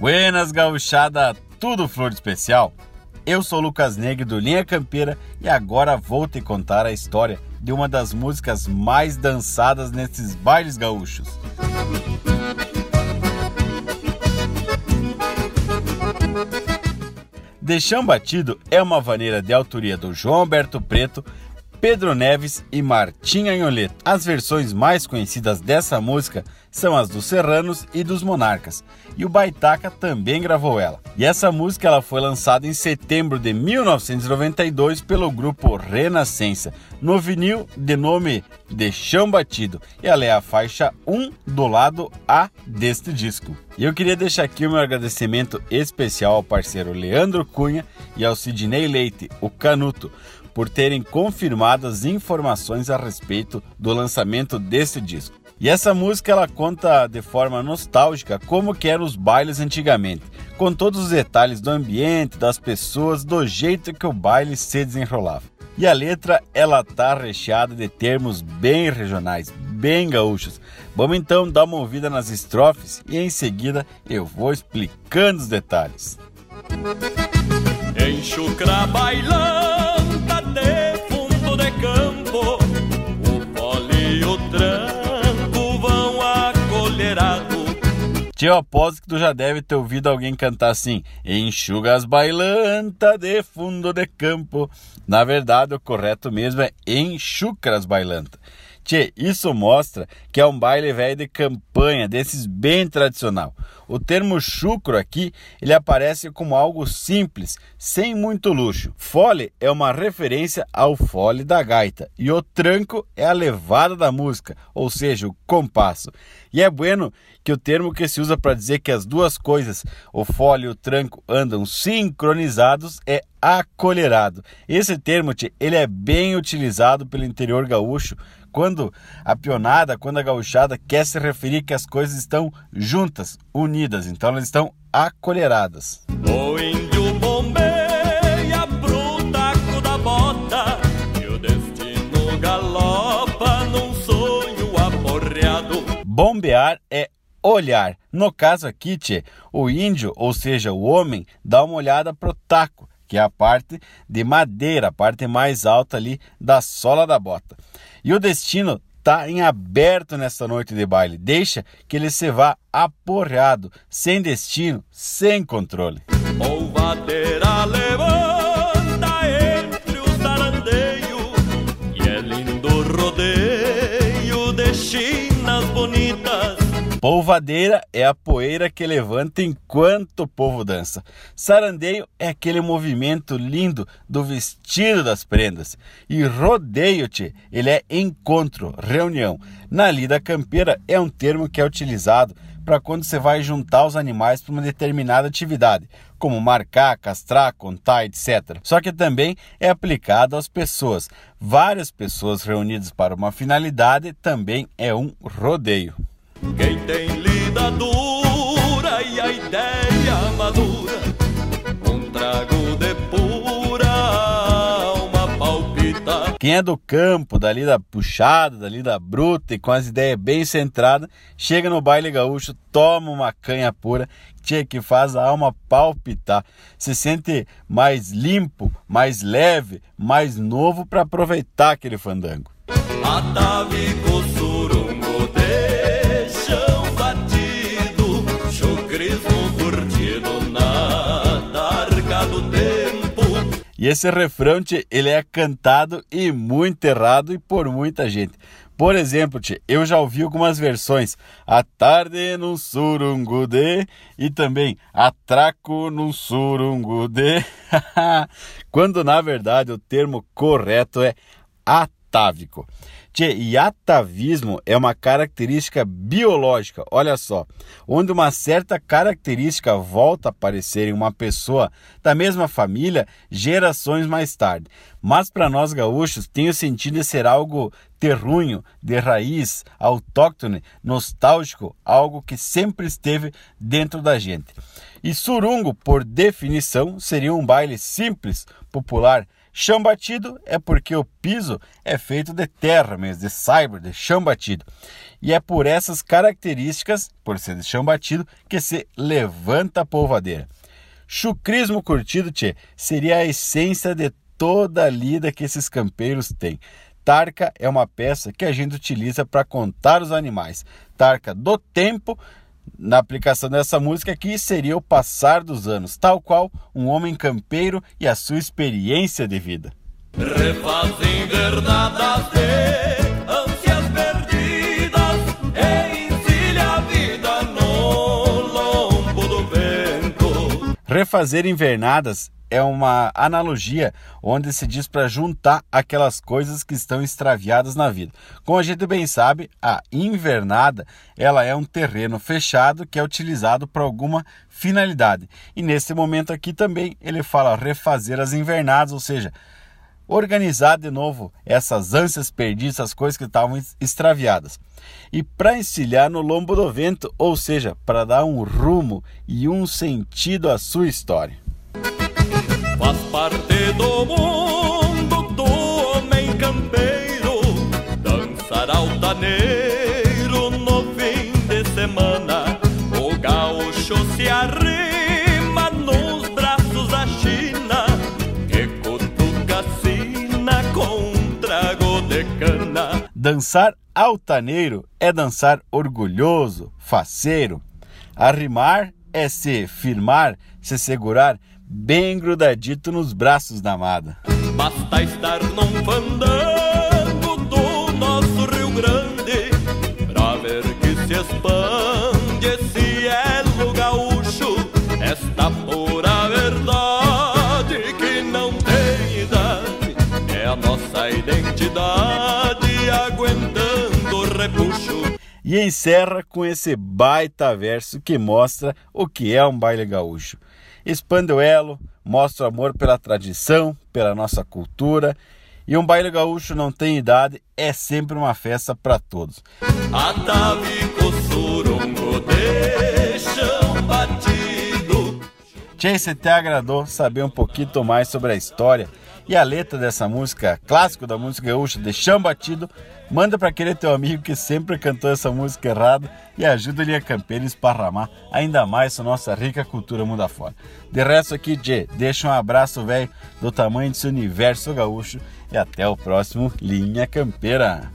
Buenas gauchada, tudo flor especial? Eu sou Lucas Negre do Linha Campeira e agora vou te contar a história de uma das músicas mais dançadas nesses bailes gaúchos. Deixão Batido é uma vaneira de autoria do João Alberto Preto, Pedro Neves e Martim Anholeto. As versões mais conhecidas dessa música são as dos Serranos e dos Monarcas, e o Baitaca também gravou ela. E essa música ela foi lançada em setembro de 1992 pelo grupo Renascença, no vinil de nome De Chão Batido, e ela é a faixa 1 do lado A deste disco. E eu queria deixar aqui o meu agradecimento especial ao parceiro Leandro Cunha e ao Sidney Leite, o Canuto, por terem confirmado as informações a respeito do lançamento desse disco. E essa música ela conta de forma nostálgica como que eram os bailes antigamente, com todos os detalhes do ambiente, das pessoas, do jeito que o baile se desenrolava. E a letra ela tá recheada de termos bem regionais, bem gaúchos. Vamos então dar uma ouvida nas estrofes e em seguida eu vou explicando os detalhes. Enxucra bailanta de fundo de campo, o fole e o tranco vão acolherado. Tio, aposto que tu já deve ter ouvido alguém cantar assim: Enxuga as bailanta de fundo de campo. Na verdade, o correto mesmo é enxucra as bailanta. Tchê, isso mostra que é um baile velho de campanha, desses bem tradicional. O termo chucro aqui, ele aparece como algo simples, sem muito luxo. Fole é uma referência ao fole da gaita e o tranco é a levada da música, ou seja, o compasso. E é bueno que o termo que se usa para dizer que as duas coisas, o fole e o tranco, andam sincronizados é acolherado. Esse termo, tchê, ele é bem utilizado pelo interior gaúcho quando a pionada, quando a gauchada quer se referir que as coisas estão juntas, unidas, então elas estão acolheradas. O índio bombeia pro taco da bota e o destino galopa num sonho aporreado. Bombear é olhar. No caso aqui, tchê, o índio, ou seja, o homem, dá uma olhada pro taco, que é a parte de madeira, a parte mais alta ali da sola da bota. E o destino está em aberto nesta noite de baile. Deixa que ele se vá aporreado, sem destino, sem controle. Polvadeira é a poeira que levanta enquanto o povo dança. Sarandeio é aquele movimento lindo do vestido das prendas. E rodeio, te, ele é encontro, reunião. Na lida campeira é um termo que é utilizado para quando você vai juntar os animais para uma determinada atividade, como marcar, castrar, contar, etc. Só que também é aplicado às pessoas. Várias pessoas reunidas para uma finalidade também é um rodeio. Quem tem lida dura e a ideia madura, um trago de pura alma palpita. Quem é do campo, da lida puxada, da lida bruta e com as ideias bem centradas, chega no baile gaúcho, toma uma canha pura, tia, que faz a alma palpitar. Se sente mais limpo, mais leve, mais novo para aproveitar aquele fandango. Atavico E esse refrão, tchê, ele é cantado e muito errado e por muita gente. Por exemplo, tchê, eu já ouvi algumas versões. A tarde num surungude e também atraco num surungude. Quando na verdade o termo correto é atávico. Tchê, e atavismo é uma característica biológica, olha só, onde uma certa característica volta a aparecer em uma pessoa da mesma família gerações mais tarde. Mas para nós gaúchos tem o sentido de ser algo terrunho, de raiz, autóctone, nostálgico, algo que sempre esteve dentro da gente. E surungo, por definição, seria um baile simples, popular, Chão batido é porque o piso é feito de terra mesmo, de cyber, de chão batido. E é por essas características, por ser de chão batido, que se levanta a polvadeira. Chucrismo curtido, tchê, seria a essência de toda a lida que esses campeiros têm. Tarca é uma peça que a gente utiliza para contar os animais. Tarca do tempo, na aplicação dessa música aqui, seria o passar dos anos, tal qual um homem campeiro e a sua experiência de vida. Refazer invernadas é uma analogia onde se diz para juntar aquelas coisas que estão extraviadas na vida. Como a gente bem sabe, a invernada ela é um terreno fechado que é utilizado para alguma finalidade. E nesse momento aqui também ele fala refazer as invernadas, ou seja, organizar de novo essas ânsias perdidas, essas coisas que estavam extraviadas. E para encilhar no lombo do vento, ou seja, para dar um rumo e um sentido à sua história. Faz parte do mundo do homem campeiro Dançar altaneiro no fim de semana O gaúcho se arrima nos braços da China Que cutuca sina com trago de cana Dançar altaneiro é dançar orgulhoso, faceiro. Arrimar é se firmar, se segurar bem grudadito nos braços da amada. Basta estar num fandango do nosso Rio Grande Pra ver que se expande esse elo gaúcho. Esta pura verdade que não tem idade É a nossa identidade aguentando o repuxo. E encerra com esse baita verso que mostra o que é um baile gaúcho expande o elo, mostra o amor pela tradição, pela nossa cultura. E um baile gaúcho não tem idade, é sempre uma festa para todos. Atavico surungo de chão batido Tchê, se te agradou saber um pouquinho mais sobre a história e a letra dessa música, clássico da música gaúcha, de chão batido, manda para aquele teu amigo que sempre cantou essa música errada e ajuda ele a campeiro esparramar ainda mais a nossa rica cultura mundo afora. De resto aqui, Tchê, deixa um abraço, velho, do tamanho desse universo gaúcho e até o próximo Linha Campeira.